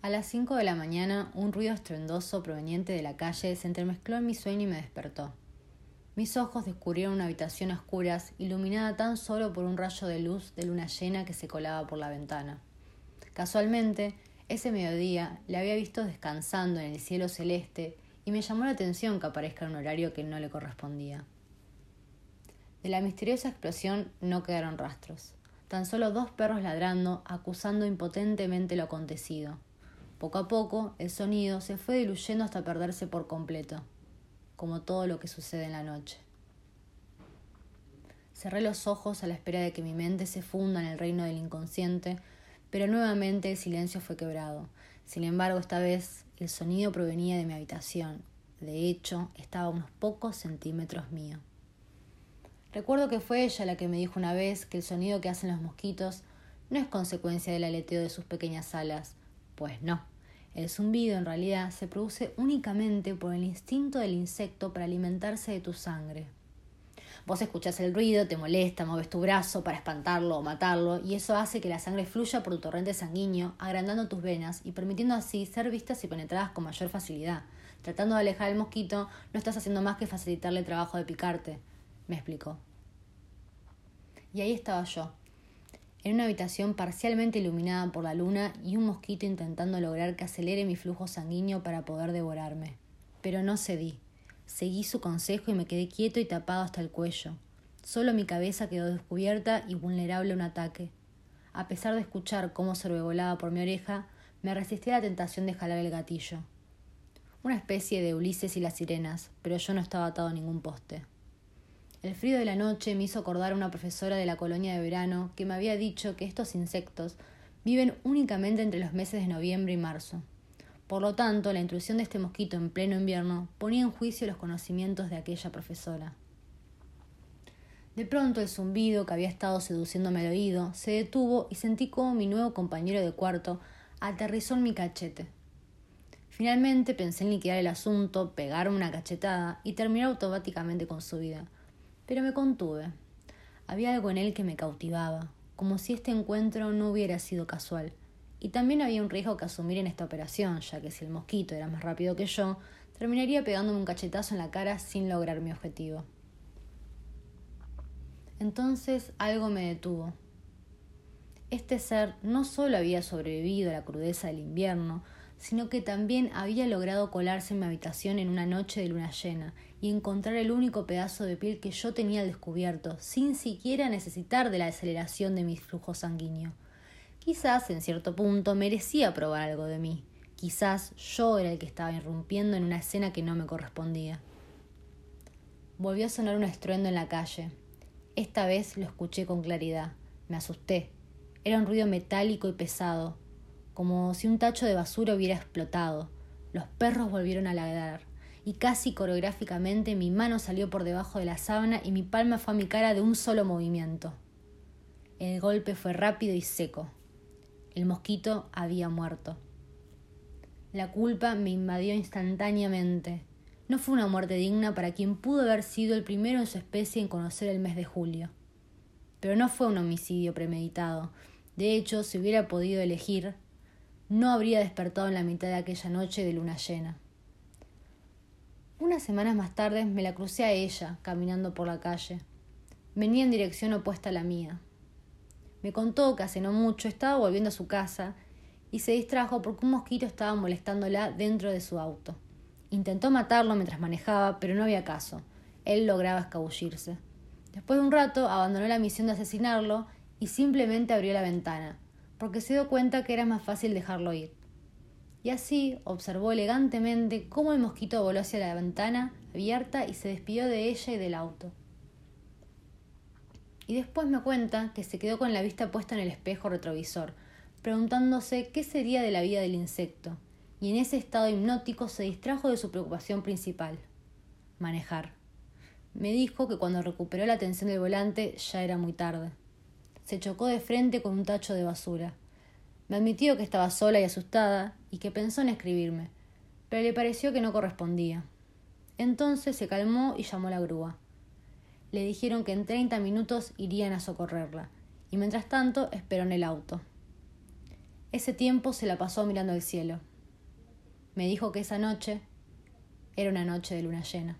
A las cinco de la mañana, un ruido estruendoso proveniente de la calle se entremezcló en mi sueño y me despertó. Mis ojos descubrieron una habitación a oscuras, iluminada tan solo por un rayo de luz de luna llena que se colaba por la ventana. Casualmente, ese mediodía le había visto descansando en el cielo celeste y me llamó la atención que aparezca en un horario que no le correspondía. De la misteriosa explosión no quedaron rastros, tan solo dos perros ladrando, acusando impotentemente lo acontecido. Poco a poco, el sonido se fue diluyendo hasta perderse por completo, como todo lo que sucede en la noche. Cerré los ojos a la espera de que mi mente se funda en el reino del inconsciente, pero nuevamente el silencio fue quebrado. Sin embargo, esta vez el sonido provenía de mi habitación. De hecho, estaba a unos pocos centímetros mío. Recuerdo que fue ella la que me dijo una vez que el sonido que hacen los mosquitos no es consecuencia del aleteo de sus pequeñas alas. Pues no. El zumbido en realidad se produce únicamente por el instinto del insecto para alimentarse de tu sangre. Vos escuchás el ruido, te molesta, mueves tu brazo para espantarlo o matarlo, y eso hace que la sangre fluya por tu torrente sanguíneo, agrandando tus venas y permitiendo así ser vistas y penetradas con mayor facilidad. Tratando de alejar al mosquito, no estás haciendo más que facilitarle el trabajo de picarte, me explicó. Y ahí estaba yo, en una habitación parcialmente iluminada por la luna y un mosquito intentando lograr que acelere mi flujo sanguíneo para poder devorarme. Pero no cedí. Seguí su consejo y me quedé quieto y tapado hasta el cuello. Solo mi cabeza quedó descubierta y vulnerable a un ataque. A pesar de escuchar cómo se revolaba por mi oreja, me resistí a la tentación de jalar el gatillo. Una especie de Ulises y las sirenas, pero yo no estaba atado a ningún poste. El frío de la noche me hizo acordar a una profesora de la colonia de verano que me había dicho que estos insectos viven únicamente entre los meses de noviembre y marzo. Por lo tanto, la intrusión de este mosquito en pleno invierno ponía en juicio los conocimientos de aquella profesora. De pronto el zumbido que había estado seduciéndome al oído se detuvo y sentí como mi nuevo compañero de cuarto aterrizó en mi cachete. Finalmente pensé en liquidar el asunto, pegarme una cachetada y terminar automáticamente con su vida. Pero me contuve. Había algo en él que me cautivaba, como si este encuentro no hubiera sido casual. Y también había un riesgo que asumir en esta operación, ya que si el mosquito era más rápido que yo, terminaría pegándome un cachetazo en la cara sin lograr mi objetivo. Entonces algo me detuvo. Este ser no solo había sobrevivido a la crudeza del invierno, sino que también había logrado colarse en mi habitación en una noche de luna llena y encontrar el único pedazo de piel que yo tenía al descubierto, sin siquiera necesitar de la aceleración de mi flujo sanguíneo. Quizás, en cierto punto, merecía probar algo de mí. Quizás yo era el que estaba irrumpiendo en una escena que no me correspondía. Volvió a sonar un estruendo en la calle. Esta vez lo escuché con claridad. Me asusté. Era un ruido metálico y pesado, como si un tacho de basura hubiera explotado. Los perros volvieron a ladrar, y casi coreográficamente mi mano salió por debajo de la sábana y mi palma fue a mi cara de un solo movimiento. El golpe fue rápido y seco. El mosquito había muerto. La culpa me invadió instantáneamente. No fue una muerte digna para quien pudo haber sido el primero en su especie en conocer el mes de julio. Pero no fue un homicidio premeditado. De hecho, si hubiera podido elegir, no habría despertado en la mitad de aquella noche de luna llena. Unas semanas más tarde me la crucé a ella, caminando por la calle. Venía en dirección opuesta a la mía. Me contó que hace no mucho estaba volviendo a su casa y se distrajo porque un mosquito estaba molestándola dentro de su auto. Intentó matarlo mientras manejaba, pero no había caso. Él lograba escabullirse. Después de un rato abandonó la misión de asesinarlo y simplemente abrió la ventana, porque se dio cuenta que era más fácil dejarlo ir. Y así observó elegantemente cómo el mosquito voló hacia la ventana abierta y se despidió de ella y del auto y después me cuenta que se quedó con la vista puesta en el espejo retrovisor, preguntándose qué sería de la vida del insecto, y en ese estado hipnótico se distrajo de su preocupación principal, manejar. Me dijo que cuando recuperó la atención del volante ya era muy tarde. Se chocó de frente con un tacho de basura. Me admitió que estaba sola y asustada y que pensó en escribirme, pero le pareció que no correspondía. Entonces se calmó y llamó a la grúa le dijeron que en treinta minutos irían a socorrerla, y mientras tanto esperó en el auto. Ese tiempo se la pasó mirando al cielo. Me dijo que esa noche era una noche de luna llena.